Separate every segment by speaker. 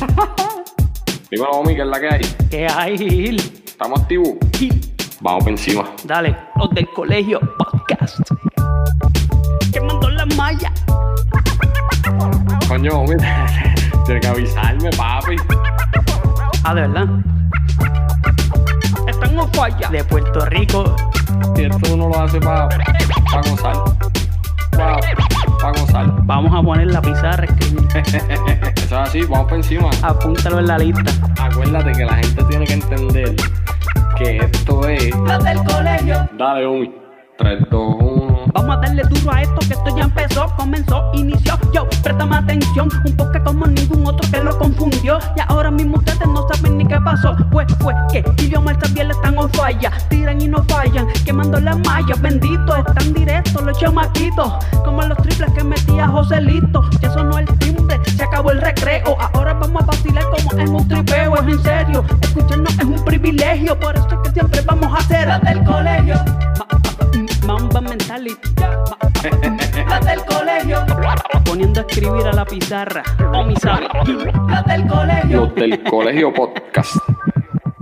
Speaker 1: Dímelo, Omi, ¿qué es la que hay?
Speaker 2: ¿Qué hay, Gil?
Speaker 1: ¿Estamos activos?
Speaker 2: Gil,
Speaker 1: Vamos por encima.
Speaker 2: Dale, los del colegio podcast. Quemando la malla.
Speaker 1: Coño, Omi, tienes que avisarme, papi.
Speaker 2: Ah, de verdad. Están en falla. De Puerto Rico.
Speaker 1: Si esto uno lo hace para pa gozar. Para gozar.
Speaker 2: Vamos a poner la pizarra, escribir.
Speaker 1: Eso es así, vamos por encima.
Speaker 2: Apúntalo en la lista.
Speaker 1: Acuérdate que la gente tiene que entender que esto es.
Speaker 2: Los del colegio.
Speaker 1: Dale, Omi. 3, 2, 1.
Speaker 2: Vamos a darle duro a esto que esto ya empezó, comenzó, inició. Yo, préstame atención, un poco como ningún otro que lo confundió. Y ahora mismo ustedes no saben ni qué pasó. Pues fue que idioma también están on falla. Tiran y no fallan, quemando las mallas. Bendito, están directos los chamaquitos. Como los triples que metía Joselito. Ya sonó el timbre, el recreo. Ahora vamos a vacilar como en un tripeo. Es en serio, escucharnos es un privilegio. Por eso es que siempre vamos a hacer las del colegio. Ma- Mamba mentality. Las del colegio. Poniendo a escribir a la pizarra. O mi sabe. Las del colegio.
Speaker 1: Los del colegio podcast.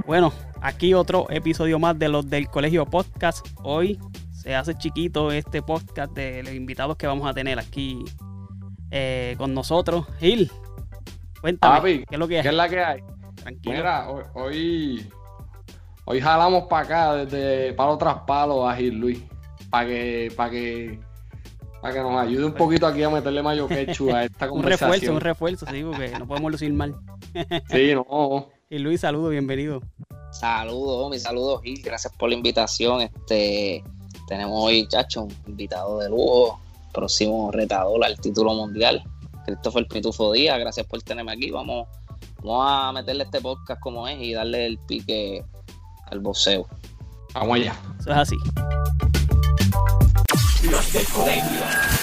Speaker 2: Bueno, aquí otro episodio más de los del Colegio Podcast. Hoy se hace chiquito este podcast de los invitados que vamos a tener aquí eh, con nosotros. Gil, cuéntame,
Speaker 1: Papi,
Speaker 2: ¿qué es lo que
Speaker 1: ¿Qué
Speaker 2: es?
Speaker 1: la que hay?
Speaker 2: Tranquilo.
Speaker 1: Mira, hoy, hoy, jalamos para acá desde palo tras palo a Gil Luis. Para que, para que, para que nos ayude un poquito aquí a meterle mayo quechu a esta
Speaker 2: un refuerzo,
Speaker 1: conversación.
Speaker 2: un refuerzo, sí, porque no podemos lucir mal.
Speaker 1: Sí, no.
Speaker 2: Y Luis, saludos, bienvenido.
Speaker 3: Saludos, mis saludos Gil, gracias por la invitación. Este tenemos hoy, chacho, un invitado de lujo, próximo retador al título mundial, Christopher Pitufo Díaz, gracias por tenerme aquí. Vamos, vamos a meterle este podcast como es y darle el pique al boxeo.
Speaker 1: Vamos allá.
Speaker 2: Eso es así.
Speaker 1: Bueno,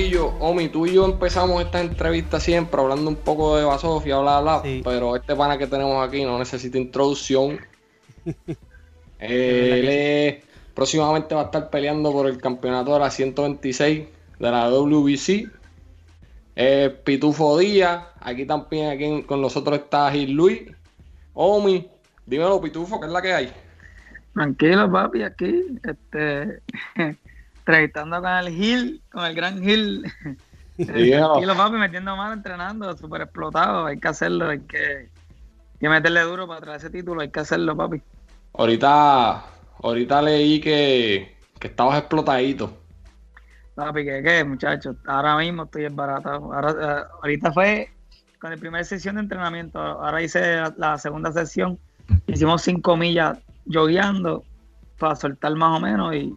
Speaker 1: Gorillo, Omi, tú y yo empezamos esta entrevista siempre hablando un poco de Basofia, bla, bla,
Speaker 2: Sí.
Speaker 1: pero este pana que tenemos aquí no necesita introducción. Eh, él es- próximamente va a estar peleando por el campeonato de la 126 de la WBC. Eh, Pitufo Díaz, aquí también aquí con nosotros está Gil Luis. Omi, dímelo Pitufo, ¿qué es la que hay?
Speaker 4: Tranquilo, papi, aquí, este, entrevistando con el Gil, con el gran Gil.
Speaker 1: Dímelo.
Speaker 4: Tranquilo, papi, metiendo mano, entrenando, súper explotado, hay que hacerlo, hay que, que meterle duro para traer ese título, hay que hacerlo, papi.
Speaker 1: Ahorita, ahorita leí que, que estabas explotadito.
Speaker 4: Papi, ¿qué, qué, muchachos? Ahora mismo estoy desbaratado. Ahora, eh, ahorita fue con la primera sesión de entrenamiento, ahora hice la, la segunda sesión, hicimos cinco millas jogueando para soltar más o menos y,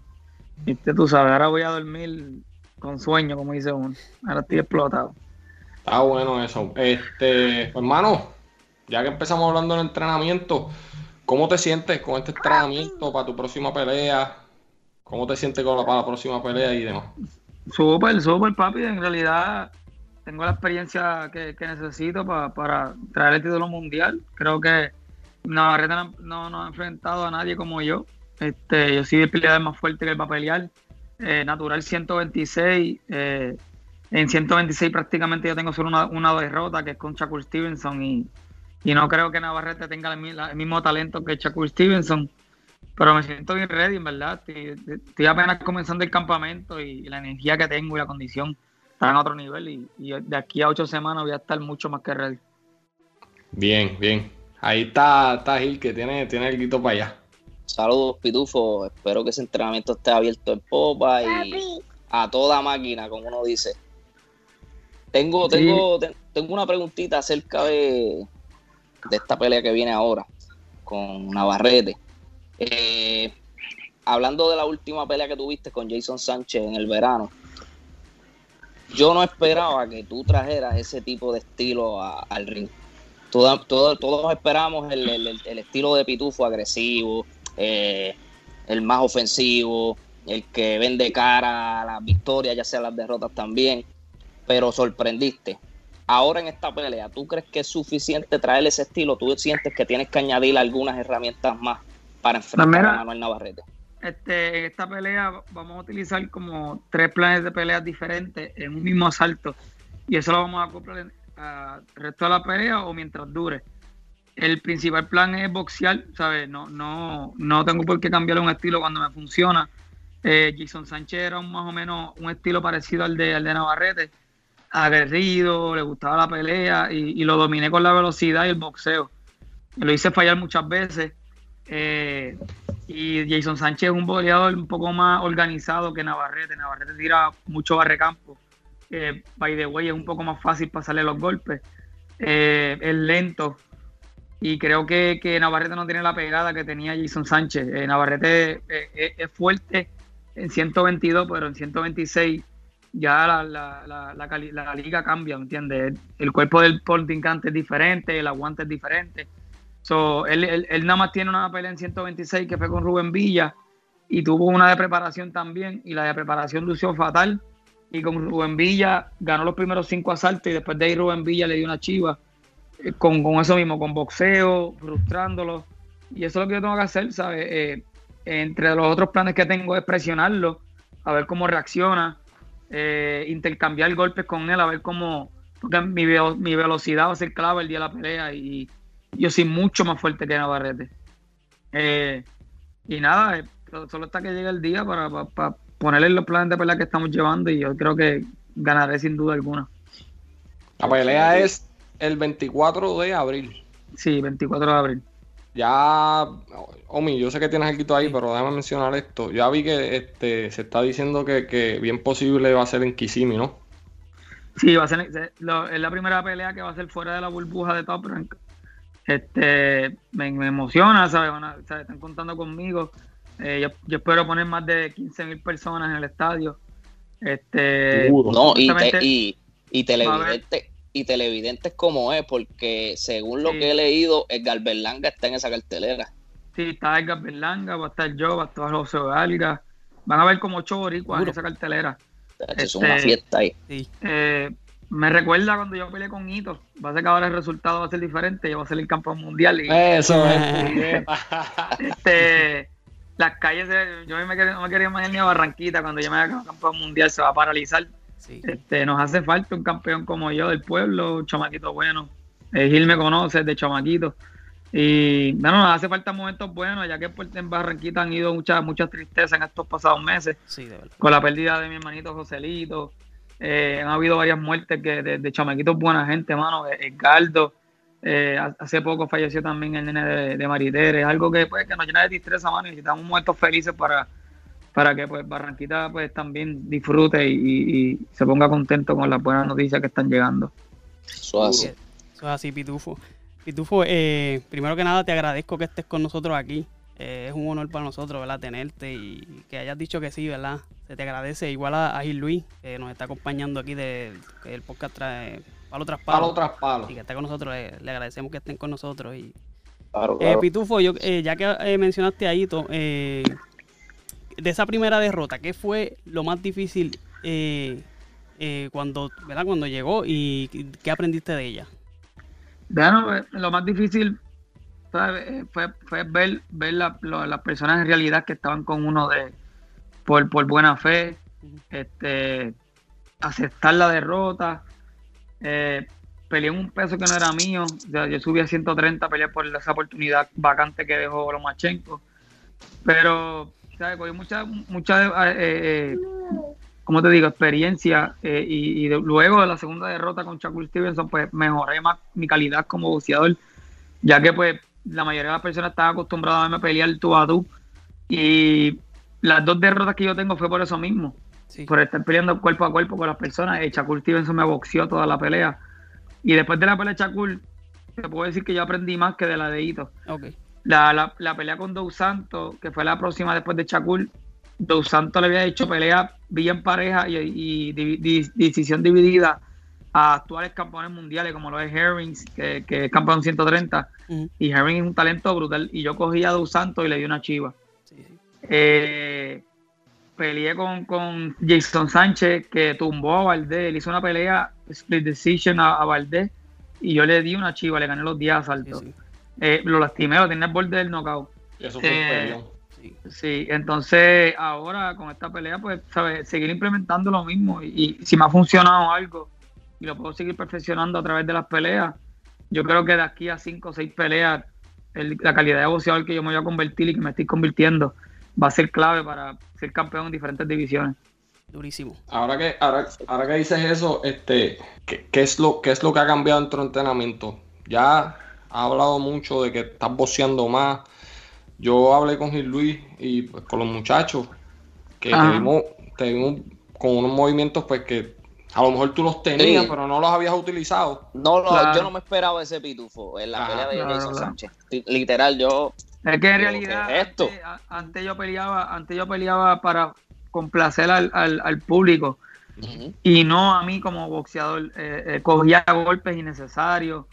Speaker 4: y tú sabes, ahora voy a dormir con sueño, como dice uno. Ahora estoy explotado.
Speaker 1: Está bueno eso. Este, hermano, ya que empezamos hablando del entrenamiento, ¿cómo te sientes con este entrenamiento para tu próxima pelea? ¿Cómo te sientes con la, para la próxima pelea y demás?
Speaker 4: Súper, súper, papi. En realidad tengo la experiencia que, que necesito pa- para traer el título mundial. Creo que Navarrete no, no, no ha enfrentado a nadie como yo. Este, yo soy el peleador más fuerte que él va a. Eh, natural 126. eh, en 126 prácticamente yo tengo solo una, una derrota que es con Shakur Stevenson y, y no creo que Navarrete tenga el, mismo talento que Shakur Stevenson. Pero me siento bien ready, en verdad. Estoy, apenas comenzando el campamento y la energía que tengo y la condición están en otro nivel. Y, y de aquí a ocho semanas voy a estar mucho más que ready.
Speaker 1: Bien, bien. Ahí está, está Gil, que tiene, tiene el grito para allá.
Speaker 3: Saludos, Pitufo, espero que ese entrenamiento esté abierto en popa y a toda máquina, como uno dice. Tengo,
Speaker 4: Sí.
Speaker 3: tengo, te- tengo una preguntita acerca de, de esta pelea que viene ahora con Navarrete. Eh, hablando de la última pelea que tuviste con Jason Sánchez en el verano, yo no esperaba que tú trajeras ese tipo de estilo a- al ring. Toda- todo- todos esperamos el, el- el- el estilo de Pitufo agresivo, eh, el más ofensivo, el que vende cara a las victorias, ya sea las derrotas también, pero sorprendiste. Ahora en esta pelea, ¿tú crees que es suficiente traer ese estilo? ¿Tú sientes que tienes que añadir algunas herramientas más para enfrentar a Manuel Navarrete?
Speaker 4: este, en esta pelea vamos a utilizar como tres planes de peleas diferentes en un mismo asalto. Y eso lo vamos a acoplar al resto de la pelea o mientras dure. El principal plan es boxear, ¿sabes? No, no, no tengo por qué cambiar un estilo cuando me funciona. Eh, Jason Sánchez era más o menos un estilo parecido al de, al de Navarrete, aguerrido, le gustaba la pelea y, lo dominé con la velocidad y el boxeo. Lo hice fallar muchas veces. Eh, y Jason Sánchez es un boxeador un poco más organizado que Navarrete. Navarrete tira mucho barrecampo. Eh, by the way, es un poco más fácil pasarle los golpes. Eh, es lento. Y creo que, Navarrete no tiene la pegada que tenía Jason Sánchez. Eh, Navarrete es fuerte en 122, pero en 126 ya la, la, la, liga cambia, ¿me entiendes? El cuerpo del contrincante es diferente, el aguante es diferente. So, él, él, nada más tiene una pelea en 126 que fue con Rubén Villa y tuvo una de preparación también y la de preparación lució fatal y con Rubén Villa ganó los primeros cinco asaltos y después de ahí Rubén Villa le dio una chiva eh, con, eso mismo, con boxeo, frustrándolo y eso es lo que yo tengo que hacer, ¿sabes? Eh, entre los otros planes que tengo es presionarlo, a ver cómo reacciona, eh, intercambiar golpes con él, a ver cómo, porque mi, mi velocidad va a ser clave el día de la pelea y yo soy mucho más fuerte que Navarrete. Eh, y nada, solo está que llegue el día para, ponerle los planes de pelea que estamos llevando y yo creo que ganaré sin duda alguna.
Speaker 1: La pelea es el 24 de abril.
Speaker 4: Sí, 24 de abril.
Speaker 1: Ya, Omi, yo sé que tienes algo ahí, pero déjame mencionar esto. Ya vi que este se está diciendo que, bien posible va a ser en Kissimmee, ¿no?
Speaker 4: Sí, va a ser, es la primera pelea que va a ser fuera de la burbuja de Top Rank. Este, me, emociona, ¿sabes? Están contando conmigo. Eh, yo, espero poner más de 15 mil personas en el estadio. Este,
Speaker 3: no, y, y, y, televidentes y televidentes como es, porque según lo que he leído, Edgar Berlanga está en esa cartelera.
Speaker 4: Sí, está Edgar Berlanga, va a estar yo, va a estar José Valga. Van a ver como ocho boricuas en esa cartelera.
Speaker 3: Es una este, fiesta ahí.
Speaker 4: Eh, me recuerda cuando yo peleé con Hito. Va a ser que ahora el resultado va a ser diferente. Yo voy a ser el campeón mundial. Y,
Speaker 1: Eso es.
Speaker 4: este, las calles, yo no me quería imaginar ni a Barranquita cuando yo me haga campeón mundial, se va a paralizar. Este, nos hace falta un campeón como yo del pueblo, chamaquito bueno. Eh, Gil me conoce de chamaquito. Y bueno, nos hace falta momentos buenos, ya que en Barranquita han ido muchas muchas tristezas en estos pasados meses. con la pérdida de mi hermanito Joselito. Eh, han habido varias muertes que de, chamaquitos buena gente, mano. Eh, Edgardo, eh, hace poco falleció también el nene de, de Es algo que, pues, que nos llena de tristeza, mano. Necesitamos momentos felices para, para que pues Barranquita pues también disfrute y, se ponga contento con las buenas noticias que están llegando.
Speaker 3: Eso es así. Eso
Speaker 5: es así, Pitufo. Pitufo, primero que nada te agradezco que estés con nosotros aquí. es un honor para nosotros, ¿verdad? Tenerte y que hayas dicho que sí, ¿verdad? Se te agradece igual a, Gil Luis, que nos está acompañando aquí del el podcast trae Palo tras Palo.
Speaker 1: tras Palo.
Speaker 5: Y que está con nosotros, le, agradecemos que estén con nosotros. Y, eh, Pitufo, yo, eh, ya que eh, mencionaste ahí, de esa primera derrota, ¿qué fue lo más difícil cuando, ¿verdad? cuando llegó y qué aprendiste de ella?
Speaker 4: Bueno, lo más difícil fue, fue, ver, ver las personas en realidad que estaban con uno de, por, por buena fe, este, aceptar la derrota. Eh, peleé un peso que no era mío. yo subí a 130 peleé por esa oportunidad vacante que dejó Lomachenko. Pero, ¿sabes? Cogí mucha, mucha eh, eh, como te digo, experiencia. Eh, y, luego de la segunda derrota con Shakur Stevenson, pues mejoré más mi calidad como boxeador. Ya que, pues, la mayoría de las personas estaban acostumbradas a verme pelear tú a tú. Y las dos derrotas que yo tengo fue por eso mismo. Por estar peleando cuerpo a cuerpo con las personas. El Shakur Stevenson me boxeó toda la pelea. Y después de la pelea de Shakur, te puedo decir que yo aprendí más que de la de Ito. La, pelea con Dos Santos, que fue la próxima después de Shakur, Dos Santos le había hecho pelea bien pareja y, decisión dividida a actuales campeones mundiales como lo es Herrings, que, es campeón 130. Y Herring es un talento brutal. Y yo cogí a Dos Santos y le di una chiva. Eh, peleé con, con, Jason Sánchez, que tumbó a Valdés. Él hizo una pelea split decision a, Valdés y yo le di una chiva, le gané los 10 asaltos. Eh, lo lastimé, lo tenía al borde del knockout.
Speaker 1: Eso fue eh,
Speaker 4: Sí. entonces ahora con esta pelea, pues, ¿sabes? Seguir implementando lo mismo y, si me ha funcionado algo y lo puedo seguir perfeccionando a través de las peleas, yo creo que de aquí a cinco o seis peleas, la calidad de boxeador que yo me voy a convertir y que me estoy convirtiendo va a ser clave para ser campeón en diferentes divisiones.
Speaker 5: Durísimo.
Speaker 1: Ahora que, ahora, ahora que dices eso, este, ¿qué, es lo, ¿qué es lo que ha cambiado en tu entrenamiento? Ya ha hablado mucho de que estás boxeando más. Yo hablé con Gil Luis y pues, con los muchachos que te vimos, con unos movimientos pues que a lo mejor tú los tenías, pero no los habías utilizado.
Speaker 3: No, yo no me esperaba ese pitufo en la pelea de Jason Sánchez. Literal, yo.
Speaker 4: Es que en realidad esto. Antes, yo peleaba, antes yo peleaba para complacer al, al, público y no a mí como boxeador. Eh, eh, cogía golpes innecesarios,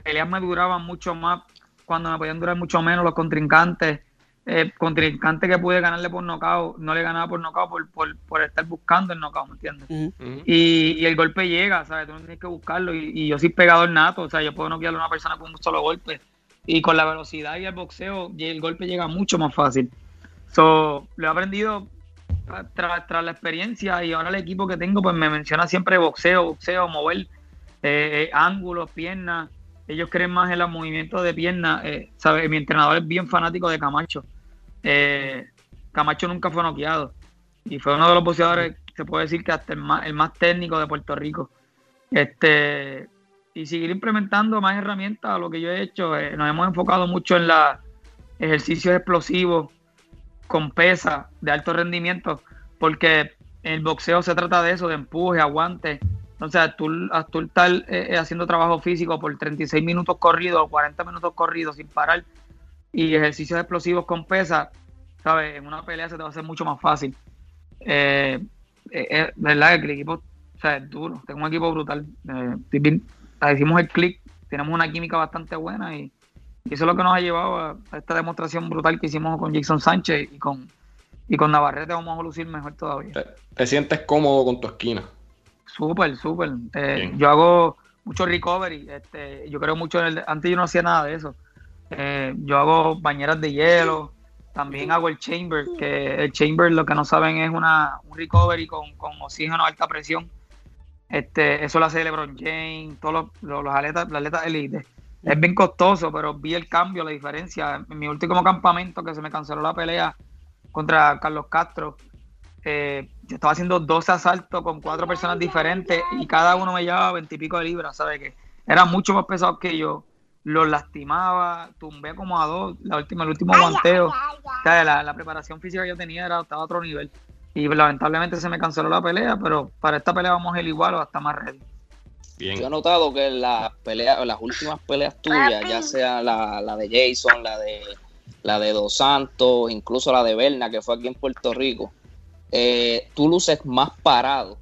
Speaker 4: peleas me duraban mucho más cuando me podían durar mucho menos los contrincantes. Eh, contrincante que pude ganarle por nocaut, no le ganaba por nocaut por, por, estar buscando el nocaut, ¿me entiendes? y, y, el golpe llega, ¿sabes? Tú no tienes que buscarlo. Y, y yo soy pegador nato, o sea, yo puedo noquear a una persona con un solo golpe. Y con la velocidad y el boxeo, y el golpe llega mucho más fácil. So, lo he aprendido tras, la experiencia y ahora el equipo que tengo pues me menciona siempre boxeo, boxeo, mover eh, eh, ángulos, piernas. Ellos creen más en los movimientos de piernas. Eh, Mi entrenador es bien fanático de Camacho. Eh, Camacho nunca fue noqueado y fue uno de los boxeadores, se puede decir que hasta el más, el más técnico de Puerto Rico. Este, y seguir implementando más herramientas lo que yo he hecho. nos hemos enfocado mucho en los ejercicios explosivos, con pesa de alto rendimiento, porque el boxeo se trata de eso, de empuje, aguante. Entonces, tú, tú estar eh, eh, haciendo trabajo físico por 36 minutos corridos o 40 minutos corridos sin parar y ejercicios explosivos con pesa, ¿sabes? En una pelea se te va a hacer mucho más fácil. Eh, eh verdad que el equipo o sea, es duro, tengo un equipo brutal. hicimos el click, tenemos una química bastante buena y y eso es lo que nos ha llevado a, esta demostración brutal que hicimos con Jason Sánchez y con, y con Navarrete vamos a lucir mejor todavía.
Speaker 1: ¿Te, sientes cómodo con tu esquina?
Speaker 4: Súper, súper. Eh, yo hago mucho recovery. Este, yo creo mucho en el. Antes yo no hacía nada de eso. Eh, yo hago bañeras de hielo. También hago el chamber, que el chamber lo que no saben es una, un recovery con, con oxígeno a alta presión. Este, eso lo hace LeBron James, todos los, los, atletas, los atletas elite. Es bien costoso, pero vi el cambio, la diferencia. En mi último campamento, que se me canceló la pelea contra Carlos Castro, eh, yo estaba haciendo 12 asaltos con cuatro personas diferentes y cada uno me llevaba veintipico de libras, ¿sabes? Que era mucho más pesado que yo. Los lastimaba, tumbé como a dos, la última, el último guanteo. la, la, preparación física que yo tenía era, estaba a otro nivel. Y lamentablemente se me canceló la pelea, pero para esta pelea vamos a ir igual o hasta más ready.
Speaker 3: Yo he notado que las peleas, las últimas peleas tuyas, ya sea la, de Jason, la de la de Dos Santos, incluso la de Berna, que fue aquí en Puerto Rico, eh, tú luces más parado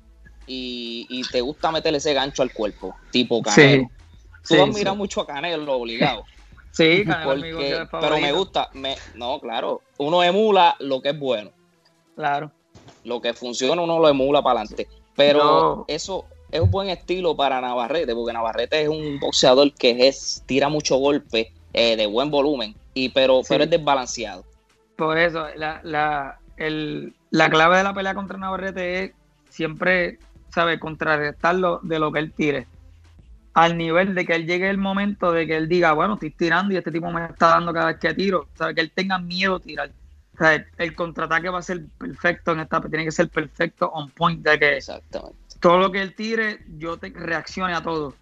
Speaker 3: y, te gusta meterle ese gancho al cuerpo, tipo Canelo. tú sí, admiras mucho a Canelo, obligado.
Speaker 4: Sí, Canelo
Speaker 3: Pero me gusta, me, no, claro, uno emula lo que es bueno.
Speaker 4: Claro.
Speaker 3: Lo que funciona uno lo emula para adelante. Pero eso, es un buen estilo para Navarrete, porque Navarrete es un boxeador que es, tira mucho golpe eh, de buen volumen, y pero, pero es desbalanceado.
Speaker 4: Por eso, la, la, el, la clave de la pelea contra Navarrete es siempre, ¿sabe? Contrarrestarlo de lo que él tire. Al nivel de que él llegue el momento de que él diga, bueno, estoy tirando y este tipo me está dando cada vez que tiro. ¿sabe? Que él tenga miedo a tirar. O sea, el, contraataque va a ser perfecto en esta, tiene que ser perfecto on point de que
Speaker 3: Exactamente
Speaker 4: todo lo que él tire, yo te reaccione a todo.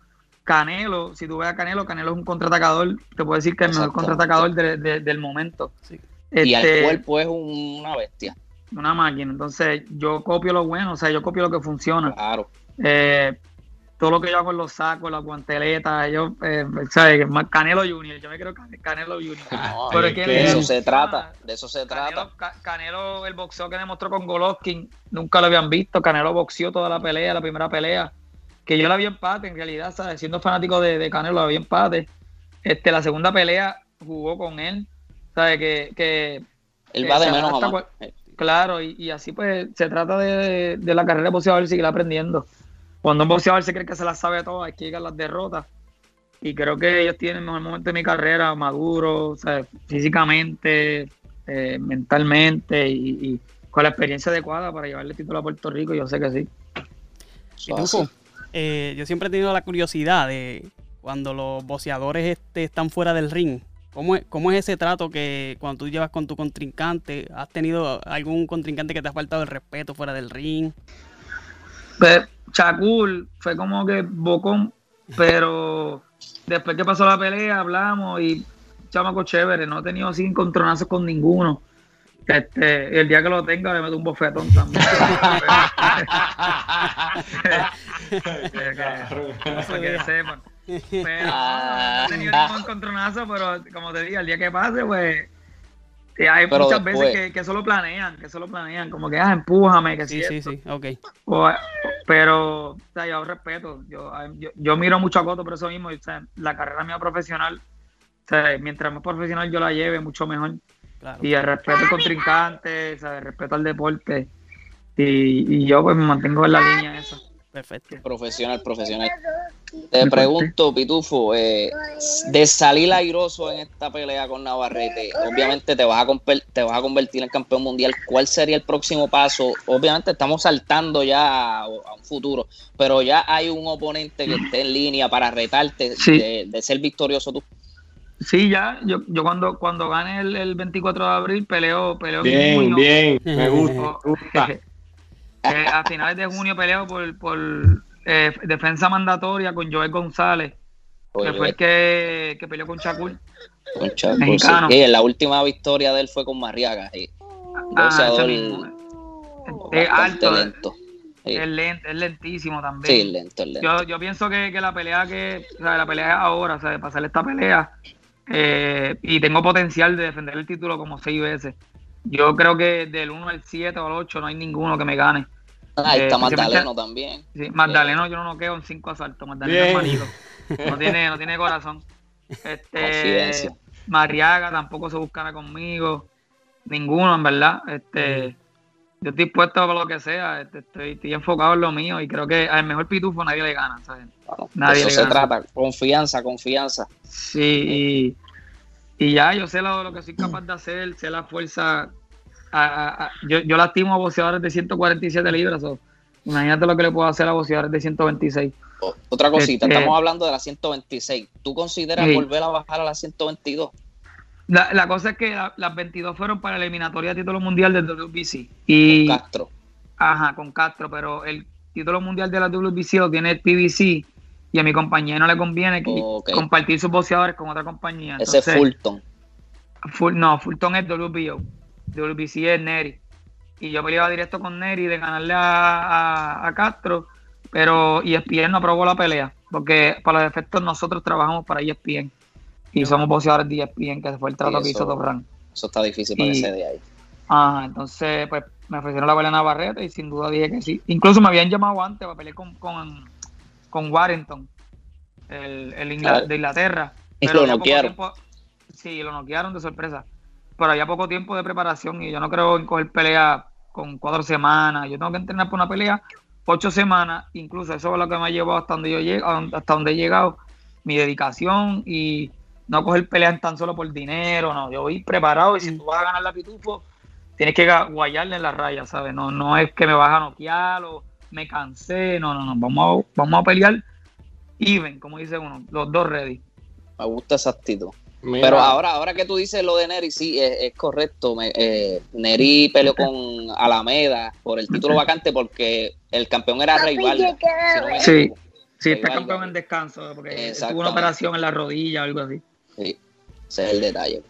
Speaker 4: Canelo, si tú ves a Canelo, Canelo es un contraatacador, te puedo decir que es el mejor contraatacador del momento.
Speaker 3: Y al este, cuerpo es una bestia.
Speaker 4: Una máquina. Entonces, yo copio lo bueno, o sea, yo copio lo que funciona.
Speaker 3: Claro.
Speaker 4: Eh, todo lo que yo hago en los sacos, las guanteletas, yo, eh, ¿sabes? Canelo Junior, yo me creo Canelo Junior.
Speaker 3: Pero es que de eso se trata, de eso se trata.
Speaker 4: Canelo, el boxeo que demostró con Golovkin, nunca lo habían visto. Canelo boxeó toda la pelea, la primera pelea, que yo la vi empate, en realidad, ¿sabes? Siendo fanático de, Canelo, la vi empate. Este, la segunda pelea jugó con él, ¿sabes? Que, que
Speaker 3: él va de menos a más.
Speaker 4: Claro, y, así pues se trata de, de la carrera de boxeador seguir aprendiendo cuando un boxeador se cree que se las sabe todo, hay que llegar a las derrotas. Y creo que ellos tienen el mejor momento de mi carrera, maduro, físicamente, eh, mentalmente y, y con la experiencia adecuada para llevarle el título a Puerto Rico, yo sé que sí.
Speaker 5: Pitufo, eh, yo siempre he tenido la curiosidad de cuando los boxeadores este, están fuera del ring. ¿Cómo es, ¿Cómo es ese trato que cuando tú llevas con tu contrincante? ¿Has tenido algún contrincante que te ha faltado el respeto fuera del ring?
Speaker 4: Pues, Chacul fue como que bocón, pero después que pasó la pelea hablamos y chamaco chévere, no he tenido así encontronazos con ninguno. Este, el día que lo tenga le meto un bofetón también. Para que sepan. Pero no, no he tenido ningún encontronazo, pero como te digo, el día que pase, pues hay
Speaker 3: Pero
Speaker 4: muchas
Speaker 3: después-
Speaker 4: veces que, que solo planean, que solo planean, como que, ah, empújame, que
Speaker 5: Sí,
Speaker 4: sí,
Speaker 5: sí, sí, ok.
Speaker 4: O- pero, o sea, yo respeto, yo, yo, yo miro mucho a Coto por eso mismo, o sea, la carrera mía profesional, o sea, mientras más profesional yo la lleve, mucho mejor.
Speaker 5: Claro.
Speaker 4: Y el respeto al contrincante, o sea, el respeto al deporte. Y, y yo pues me mantengo en la línea esa.
Speaker 5: Perfecto.
Speaker 3: Profesional, profesional. Te pregunto, Pitufo, eh, de salir airoso en esta pelea con Navarrete, obviamente te vas, a conver- te vas a convertir en campeón mundial. ¿Cuál sería el próximo paso? Obviamente estamos saltando ya a, a un futuro, pero ya hay un oponente que esté en línea para retarte
Speaker 4: Sí.
Speaker 3: de, de ser victorioso tú.
Speaker 4: Sí, ya, yo, yo cuando, cuando gane el, el 24 de abril peleo, peleo en
Speaker 1: Bien, bien, me gusta, me gusta.
Speaker 4: Eh, a finales de junio peleo por, por eh, defensa mandatoria con Joel González, que fue el que, que peleó con Chacul.
Speaker 3: Con Chaco,
Speaker 4: mexicano.
Speaker 3: sí. Y la última victoria de él fue con Mariaga. sí.
Speaker 4: Ah. Es alto,
Speaker 3: lento. Sí,
Speaker 4: es, lent- es lentísimo también.
Speaker 3: sí, lento, lento.
Speaker 4: Yo, yo pienso que, que la pelea que, o sea, la pelea es ahora, o sea, de pasar esta pelea, eh, y tengo potencial de defender el título como seis veces. Yo creo que del 1 al 7 o al 8 no hay ninguno que me gane.
Speaker 3: Ahí
Speaker 4: eh,
Speaker 3: está Magdaleno también.
Speaker 4: Sí, Magdaleno yo no noqueo en cinco asaltos, Magdaleno es malito. No tiene, no tiene corazón. Este. Mariaga tampoco se buscará conmigo. Ninguno, en verdad. Este, yo estoy puesto para lo que sea. Este, estoy, estoy enfocado en lo mío y creo que al mejor pitufo nadie le gana. ¿sabes?
Speaker 3: Bueno, de
Speaker 4: Nadie
Speaker 3: eso
Speaker 4: le
Speaker 3: se
Speaker 4: gana.
Speaker 3: trata. Confianza, confianza.
Speaker 4: Sí, y, y ya yo sé lo, lo que soy capaz de hacer, sé la fuerza. A- a- a- yo, yo lastimo a boxeadores de 147 libras. o imagínate lo que le puedo hacer a boxeadores de 126.
Speaker 3: O- Otra cosita,
Speaker 4: Este-
Speaker 3: estamos hablando de la 126. ¿Tú consideras
Speaker 4: Sí.
Speaker 3: volver a bajar a la 122?
Speaker 4: La, la cosa es que la- las 22 fueron para la eliminatoria de título mundial del WBC. Y,
Speaker 3: Con Castro.
Speaker 4: ajá, con Castro, pero el título mundial de la WBC lo tiene el PBC y a mi compañía no le conviene que
Speaker 3: Ok.
Speaker 4: compartir sus boxeadores con otra compañía.
Speaker 3: Ese es Fulton.
Speaker 4: Full- no, Fulton es WBO. WBC es Neri. Y yo peleaba directo con Neri de ganarle a, a- a Castro, pero ESPN no aprobó la pelea, porque para los efectos nosotros trabajamos para ESPN. Y somos boxeadores de ESPN, que fue el trato que hizo Rank.
Speaker 3: Eso está difícil para
Speaker 4: Y-
Speaker 3: ese de ahí.
Speaker 4: Ajá, entonces pues me ofrecieron la pelea en Navarrete y sin duda dije que sí. Incluso me habían llamado antes para pelear con, con, con Warrington, el, el
Speaker 3: Ah.
Speaker 4: de Inglaterra.
Speaker 3: Y
Speaker 4: Pero
Speaker 3: lo noquearon.
Speaker 4: tiempo- Sí, lo noquearon de sorpresa. Pero había poco tiempo de preparación y yo no creo en coger pelea con cuatro semanas. Yo tengo que entrenar por una pelea ocho semanas. Incluso eso es lo que me ha llevado hasta donde yo llego, hasta donde he llegado. Mi dedicación y no coger peleas tan solo por dinero. No, yo voy preparado y si tú vas a ganar la pitufo, tienes que guayarle en la raya, ¿sabes? No, no es que me vas a noquear o me cansé. No, no, no. Vamos a, vamos a pelear even, como dice uno, los dos ready.
Speaker 3: Me gusta esa actitud.
Speaker 1: Mira,
Speaker 3: Pero ahora, ahora que tú dices lo de Neri, sí, es, es correcto. Me- eh, Neri peleó con Alameda por el título vacante porque el campeón era Rey Vargas. si no me
Speaker 4: Sí. Sí, está campeón en descanso, porque tuvo una operación en la rodilla o algo así.
Speaker 3: Sí, ese es el detalle.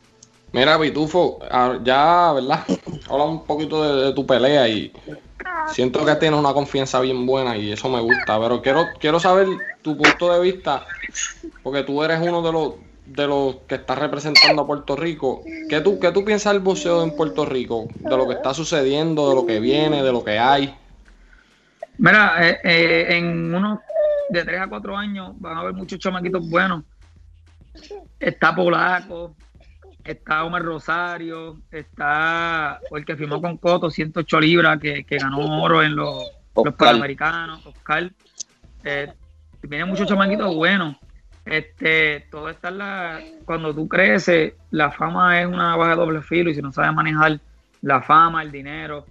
Speaker 1: Mira, Pitufo, ah, ya, ¿verdad? Habla un poquito de, de tu pelea y siento que tienes una confianza bien buena y eso me gusta, pero quiero, quiero saber tu punto de vista, porque tú eres uno de los de los que está representando a Puerto Rico. ¿Qué tú, qué tú piensas del boxeo en Puerto Rico? De lo que está sucediendo, de lo que viene, de lo que hay.
Speaker 4: Mira, eh, eh, en unos de 3 a 4 años van a haber muchos chamaquitos buenos. Está Polaco, está Omar Rosario, está el que firmó con Coto, 108 libras, que, que ganó oro en los, los. Panamericanos, Oscar. Eh, vienen muchos chamaquitos buenos. Este, todo está en la, cuando tú creces, la fama es una baja de doble filo y si no sabes manejar la fama, el dinero,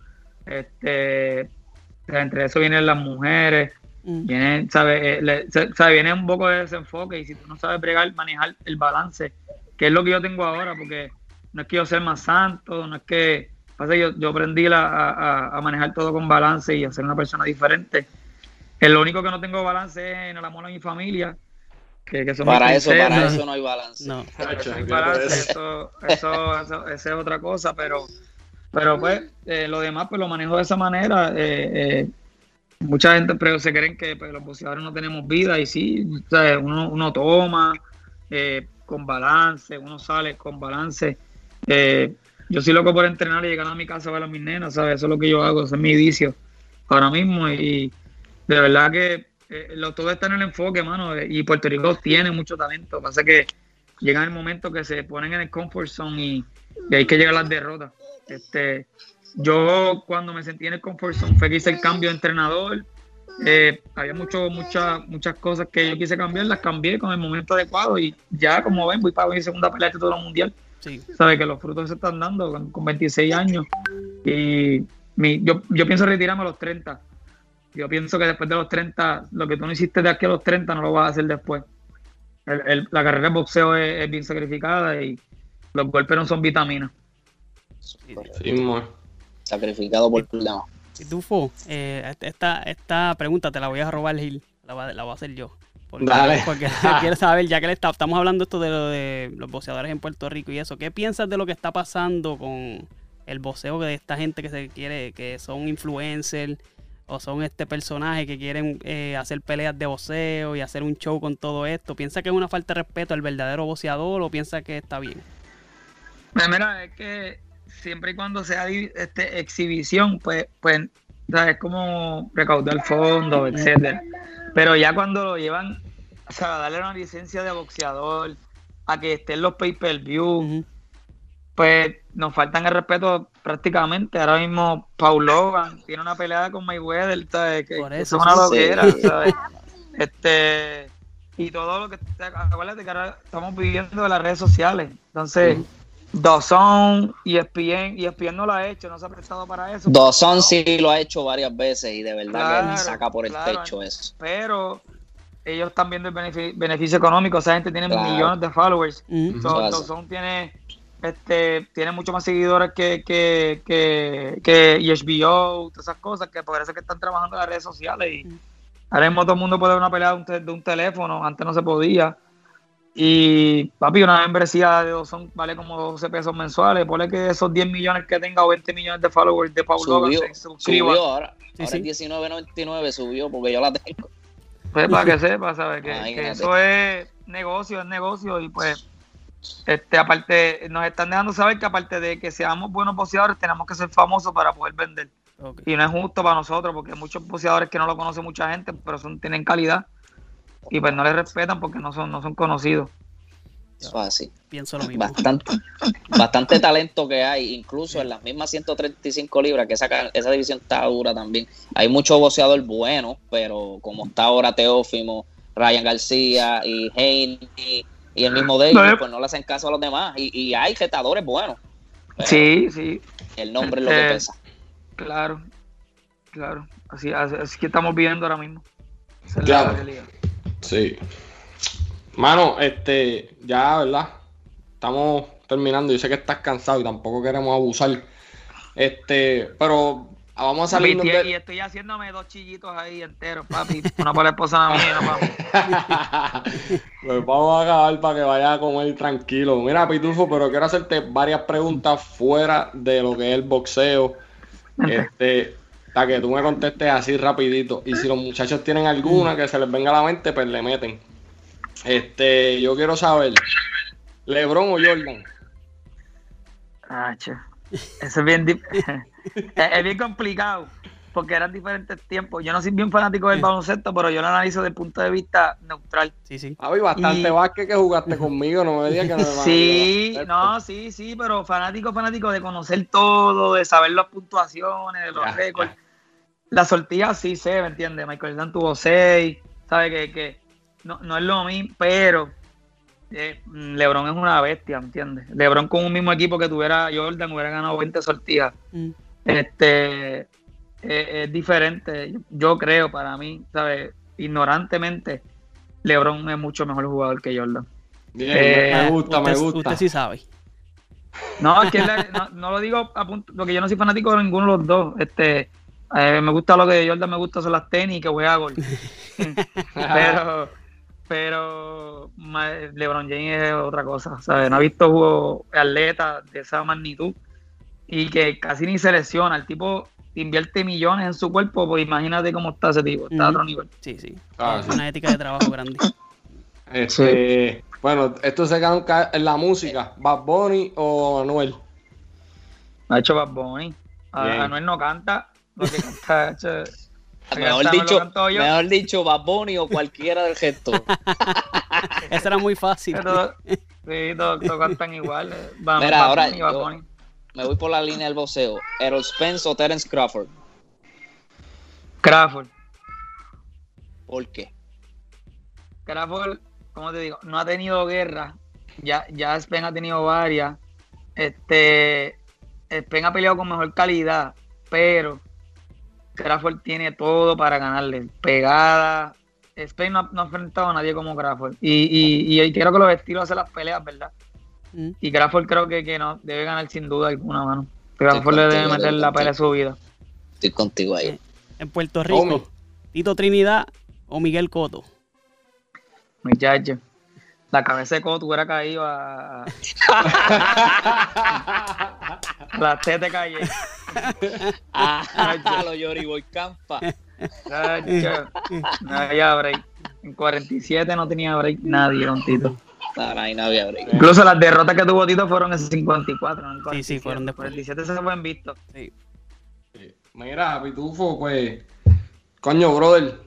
Speaker 4: este, entre eso vienen las mujeres,
Speaker 5: Mm.
Speaker 4: viene, sabe, eh, le- sabe, viene un poco de desenfoque y si tú no sabes bregar, manejar el balance, que es lo que yo tengo ahora, porque no es que yo sea más santo, no es que, pasa que yo, yo aprendí la- a, a- a manejar todo con balance y a ser una persona diferente. El único que no tengo balance es en el amor a mi familia, que, que son mis
Speaker 3: Para eso, para eso no hay balance.
Speaker 5: No.
Speaker 1: Hacho,
Speaker 4: Hay
Speaker 1: olvídate
Speaker 4: balance,
Speaker 1: eso.
Speaker 4: eso, eso, eso- esa es otra cosa, pero, pero pues eh, lo demás pues lo manejo de esa manera. eh, eh, mucha gente pero se creen que pues, los boxeadores no tenemos vida y sí, o sea, uno, uno toma eh, con balance, uno sale con balance. Eh, yo soy loco por entrenar y llegar a mi casa a ver a mis nenas, ¿sabes? Eso es lo que yo hago, ese es mi vicio ahora mismo y de verdad que eh, lo, todo está en el enfoque, mano, eh, y Puerto Rico tiene mucho talento, pasa que llega el momento que se ponen en el comfort zone y, y hay que llegar a las derrotas. Este, yo cuando me sentí en el comfort zone fue que hice el cambio de entrenador. Eh, había mucho, muchas muchas cosas que yo quise cambiar, las cambié con el momento adecuado y ya como ven voy para mi segunda pelea de título mundial.
Speaker 5: Sí.
Speaker 4: Sabe que los frutos se están dando con, con 26 años y mi, yo, yo pienso retirarme a los 30. Yo pienso que después de los 30, lo que tú no hiciste de aquí a los 30 no lo vas a hacer después. El- el- la carrera de boxeo es, es bien sacrificada y los golpes no son vitaminas.
Speaker 1: Sí.
Speaker 3: Sacrificado por demás.
Speaker 5: Pitufo, eh, esta, esta pregunta te la voy a robar, Gil. La, va- la voy a hacer yo. Porque,
Speaker 1: Dale.
Speaker 5: porque quiero saber, ya que le está- estamos hablando esto de lo de los boxeadores en Puerto Rico y eso, ¿qué piensas de lo que está pasando con el boxeo de esta gente que se quiere, que son influencers o son este personaje que quieren eh, hacer peleas de boxeo y hacer un show con todo esto? ¿Piensa que es una falta de respeto al verdadero boxeador o piensa que está bien?
Speaker 4: Pues mira, es que siempre y cuando sea este, exhibición, pues, pues o sea, es como recaudar fondos, etcétera. Pero ya cuando lo llevan, o sea, a darle una licencia de boxeador, a que estén los pay-per-view, pues nos faltan el respeto prácticamente. Ahora mismo Paul Logan tiene una pelea con Mayweather, ¿sabes? Que,
Speaker 5: Por
Speaker 4: que
Speaker 5: eso,
Speaker 4: es una
Speaker 3: sí.
Speaker 4: loquera,
Speaker 3: Sí.
Speaker 4: ¿sabes? Este, y todo lo que, acuérdate que ahora estamos viviendo de las redes sociales. Entonces, Dawson, E ESPN, ESPN no lo ha hecho, no se ha prestado para eso.
Speaker 3: Dawson sí lo ha hecho varias veces y de verdad que
Speaker 4: Claro,
Speaker 3: saca por el
Speaker 4: claro.
Speaker 3: techo eso.
Speaker 4: Pero ellos están viendo el benefi- beneficio económico, esa gente tiene
Speaker 3: Claro.
Speaker 4: millones de followers. So,
Speaker 3: hace.
Speaker 4: Dawson tiene este tiene mucho más seguidores que que que, que HBO, todas esas cosas que por eso es que están trabajando en las redes sociales y
Speaker 5: Mm.
Speaker 4: ahora mismo todo el mundo puede ver una pelea de un, te- de un teléfono, antes no se podía. Y papi, una membresía de Dawson vale como 12 pesos mensuales. Ponle que esos 10 millones que tenga o 20 millones de followers de Paul Logan
Speaker 3: Subió,
Speaker 4: se suscriban.
Speaker 3: subió ahora.
Speaker 5: Sí,
Speaker 3: ahora
Speaker 5: sí.
Speaker 3: es 19.99 subió porque yo la tengo.
Speaker 4: Pues para que sepa, ¿sabes? Que eso es negocio, es negocio y pues este aparte nos están dejando saber que aparte de que seamos buenos boxeadores tenemos que ser famosos para poder vender y no es justo para nosotros porque hay muchos boxeadores que no lo conoce mucha gente pero son tienen calidad y pues no les respetan porque no son no son conocidos
Speaker 3: Eso es así.
Speaker 5: Pienso lo mismo.
Speaker 3: Bastante, bastante talento que hay, incluso en las mismas 135 libras, que esa, esa división está dura también. Hay muchos boxeadores buenos, pero como está ahora Teófimo, Ryan García y Haney y el mismo de ellos,
Speaker 4: eh.
Speaker 3: pues no le hacen caso a los demás. Y, y hay retadores buenos.
Speaker 4: sí sí
Speaker 3: El nombre es lo que
Speaker 4: Eh,
Speaker 3: pesa.
Speaker 4: claro claro así así, así que estamos viviendo ahora mismo Esa es
Speaker 1: Claro.
Speaker 4: la realidad.
Speaker 1: Sí. Mano, este, ya, ¿verdad? Estamos terminando. Yo sé que estás cansado y tampoco queremos abusar. Este, pero vamos a salir.
Speaker 4: Y estoy haciéndome dos chillitos ahí enteros, papi. Una para la esposa mía, papi.
Speaker 1: pues vamos a acabar para que vaya a comer tranquilo. Mira, Pitufo, pero quiero hacerte varias preguntas fuera de lo que es el boxeo. Este, para que tú me contestes así rapidito. Y si los muchachos tienen alguna que se les venga a la mente, pues le meten. Este, yo quiero saber, ¿Lebron o Jordan?
Speaker 4: Ah, che. Eso es bien, dif- es, es bien complicado porque eran diferentes tiempos. Yo no soy bien fanático del baloncesto, pero yo lo analizo desde el punto de vista neutral.
Speaker 5: Sí, sí.
Speaker 1: Había bastante
Speaker 4: Y-
Speaker 1: básquet que jugaste conmigo, no me digas que no me
Speaker 4: Sí, no, sí, sí, pero fanático, fanático de conocer todo, de saber las puntuaciones, de los
Speaker 1: Ya,
Speaker 4: récords.
Speaker 1: ya.
Speaker 4: La sortija sí sé, ¿me entiendes? Michael Jordan tuvo seis, ¿sabe? Que, que no, no es lo mismo, pero eh, LeBron es una bestia, ¿entiendes? LeBron con un mismo equipo que tuviera Jordan hubiera ganado 20 sortidas.
Speaker 5: Mm.
Speaker 4: Este eh, es diferente, yo creo para mí, ¿sabes? Ignorantemente, LeBron es mucho mejor jugador que Jordan.
Speaker 1: Bien,
Speaker 4: Eh,
Speaker 1: me gusta, me gusta.
Speaker 5: Usted sí sabe.
Speaker 4: No, es que la- no, no lo digo a punto, porque yo no soy fanático de ninguno de los dos. Este, eh, me gusta lo que de Jordan me gusta son las tenis y que juega gol. pero, pero LeBron James es otra cosa, ¿sabes? No ha visto juego atleta de esa magnitud y que casi ni se lesiona. El tipo invierte millones en su cuerpo, pues imagínate cómo está ese tipo, está a otro nivel.
Speaker 5: Sí, sí.
Speaker 1: Ah,
Speaker 5: Es
Speaker 1: sí.
Speaker 5: Una ética de trabajo grande.
Speaker 1: Este, Bueno, esto se queda en la música. ¿Bad Bunny o Anuel?
Speaker 4: Ha hecho Bad Bunny. A-. Anuel no canta, lo que canta ha hecho-
Speaker 3: Mejor
Speaker 4: Canta,
Speaker 3: dicho, mejor dicho, Bad Bunny o cualquiera del gesto.
Speaker 5: Eso era muy fácil.
Speaker 4: todos- sí, todos, todos cantan igual. eh, Bad-
Speaker 3: Mira,
Speaker 4: Bad
Speaker 3: ahora
Speaker 4: Bunny, Bad
Speaker 3: yo-
Speaker 4: Bunny.
Speaker 3: Me voy por la línea del boxeo. Errol Spence o Terence Crawford.
Speaker 4: Crawford.
Speaker 3: ¿Por qué?
Speaker 4: Crawford, como te digo, no ha tenido guerra. Ya, ya Spen ha tenido varias. Este, Spen ha peleado con mejor calidad, pero Crawford tiene todo para ganarle. Pegada. Spen no, ha- no ha enfrentado a nadie como Crawford. Y, y, y creo que los estilos hacen las peleas, ¿verdad?
Speaker 5: Mm.
Speaker 4: Y Crawford creo que, que no debe ganar sin duda alguna mano. Crawford le debe meter la pelea de su vida.
Speaker 3: Estoy contigo ahí.
Speaker 5: En Puerto Rico. Tito Trinidad o Miguel Coto.
Speaker 4: Muchacho. La cabeza de Coto hubiera caído a. La tete calle.
Speaker 3: Ah, lo Yori Boy Campa.
Speaker 4: No había break. En 47 no tenía break nadie con Tito.
Speaker 3: No, no, ahí no había break.
Speaker 4: Incluso las derrotas que tuvo Tito fueron en 54. No en
Speaker 5: Sí, sí,
Speaker 4: 47.
Speaker 5: fueron después.
Speaker 4: 47 se fue en visto.
Speaker 5: Sí.
Speaker 1: Mira, Pitufo, pues. Coño, brother.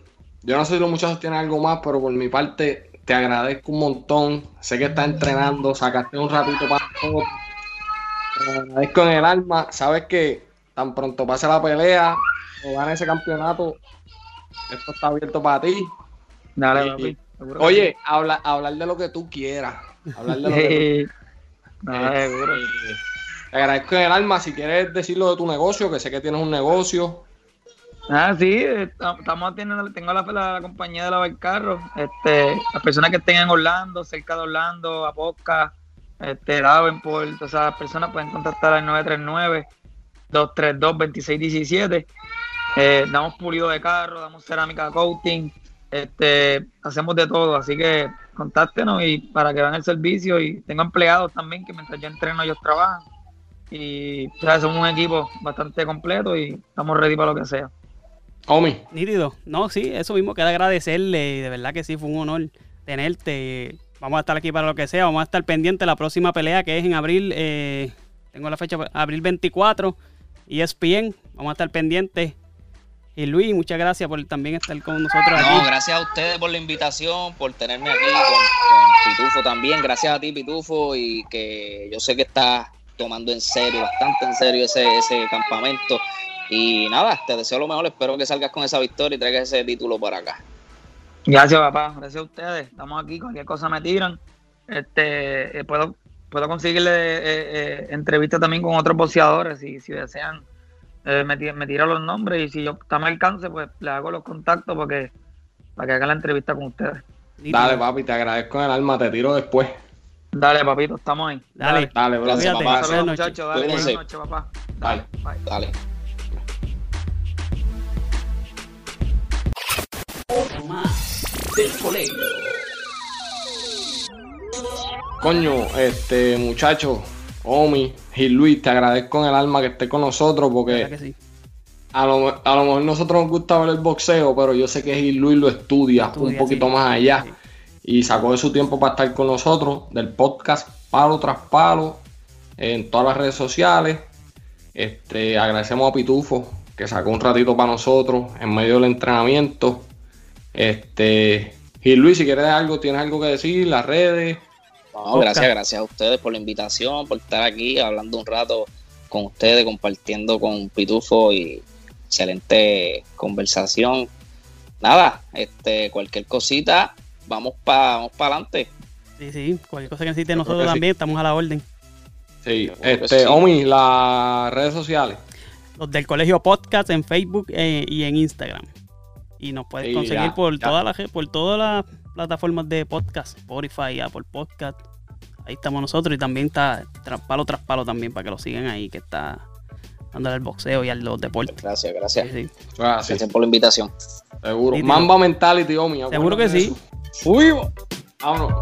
Speaker 1: Yo no sé si los muchachos tienen algo más, pero por mi parte te agradezco un montón. Sé que estás entrenando, sacaste un ratito para todo. Te agradezco en el alma. Sabes que tan pronto pase la pelea o gane ese campeonato, esto está abierto para ti.
Speaker 4: Dale,
Speaker 1: Sí.
Speaker 4: papi. Seguro que
Speaker 1: Oye, habla, hablar de lo que tú quieras. Hablar de lo que tú
Speaker 4: sí. No, seguro.
Speaker 1: Eh, Te agradezco en el alma. Si quieres decirlo de tu negocio, que sé que tienes un negocio.
Speaker 4: Ah, sí, estamos teniendo, tengo la, la, la compañía de lavar carros. Este, las personas que estén en Orlando, cerca de Orlando, Aposca, este, Davenport, o sea, las personas pueden contactar al 939-232-2617. Eh, damos pulido de carro, damos cerámica coating, este, hacemos de todo, así que contáctenos y para que vean el servicio y tengo empleados también que mientras yo entreno ellos trabajan y sea, somos un equipo bastante completo y estamos ready para lo que sea.
Speaker 1: Homie,
Speaker 5: Nítido. No, sí, eso mismo. Queda agradecerle. y De verdad que sí, fue un honor tenerte. Vamos a estar aquí para lo que sea. Vamos a estar pendientes de la próxima pelea que es en abril. eh, tengo la fecha, abril 24. Y ESPN. Vamos a estar pendientes. Y Luis, muchas gracias por también estar con nosotros
Speaker 3: No,
Speaker 5: aquí.
Speaker 3: gracias a ustedes por la invitación, por tenerme aquí con, con Pitufo también. Gracias a ti, Pitufo, y que yo sé que estás tomando en serio, bastante en serio ese, ese campamento. Y nada, te deseo lo mejor. Espero que salgas con esa victoria y traigas ese título para acá.
Speaker 4: Gracias, papá. Gracias a ustedes. Estamos aquí. Cualquier cosa me tiran. Este, eh, puedo, puedo conseguirle eh, eh, entrevistas también con otros boxeadores. Si, si desean, eh, me, me tiran los nombres. Y si yo está a mi alcance, pues les hago los contactos porque, para que hagan la entrevista con ustedes.
Speaker 1: Dale, papi, te agradezco en el alma. Te tiro después.
Speaker 4: Dale, papito. Estamos ahí.
Speaker 5: Dale.
Speaker 1: Dale.
Speaker 3: Gracias, papá.
Speaker 4: Saludos, muchachos. Dale, buenas noches, papá.
Speaker 1: Dale.
Speaker 4: Bye.
Speaker 3: Dale.
Speaker 1: Coño, este muchacho, Omi, Gil Luis, te agradezco en el alma que estés con nosotros porque
Speaker 5: verdad que sí.
Speaker 1: a lo, a lo mejor nosotros nos gusta ver el boxeo, pero yo sé que Gil Luis lo estudia, un
Speaker 5: Estudia,
Speaker 1: poquito
Speaker 5: sí.
Speaker 1: más allá
Speaker 5: Sí.
Speaker 1: y sacó de su tiempo para estar con nosotros del podcast Palo tras Palo en todas las redes sociales. Este, agradecemos a Pitufo que sacó un ratito para nosotros en medio del entrenamiento. Este, Gil Luis, si quieres algo, tienes algo que decir, las redes.
Speaker 3: No,
Speaker 5: Oscar.
Speaker 3: gracias, gracias a ustedes por la invitación, por estar aquí hablando un rato con ustedes, compartiendo con Pitufo y excelente conversación. Nada, este, cualquier cosita, vamos para vamos pa adelante.
Speaker 5: Sí, sí, cualquier cosa que necesite nosotros
Speaker 1: que sí.
Speaker 5: también, estamos a la orden.
Speaker 1: Sí, este,
Speaker 3: sí.
Speaker 1: Omi, las redes sociales.
Speaker 5: Los del Colegio Podcast en Facebook eh, y en Instagram. Y nos puedes
Speaker 1: Sí,
Speaker 5: conseguir
Speaker 1: ya,
Speaker 5: por
Speaker 1: ya.
Speaker 5: todas las por todas las plataformas de podcast, Spotify, Apple Podcast. Ahí estamos nosotros y también está tras palo tras palo también para que lo sigan ahí que está dándole al boxeo y a los deportes.
Speaker 3: Gracias, gracias.
Speaker 5: Sí, sí.
Speaker 1: Así,
Speaker 3: Gracias por la invitación.
Speaker 1: seguro.
Speaker 5: Sí.
Speaker 1: Mamba Mentality, Omi.
Speaker 5: Seguro que sí.
Speaker 1: Uy, vámonos.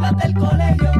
Speaker 2: Las del colegio.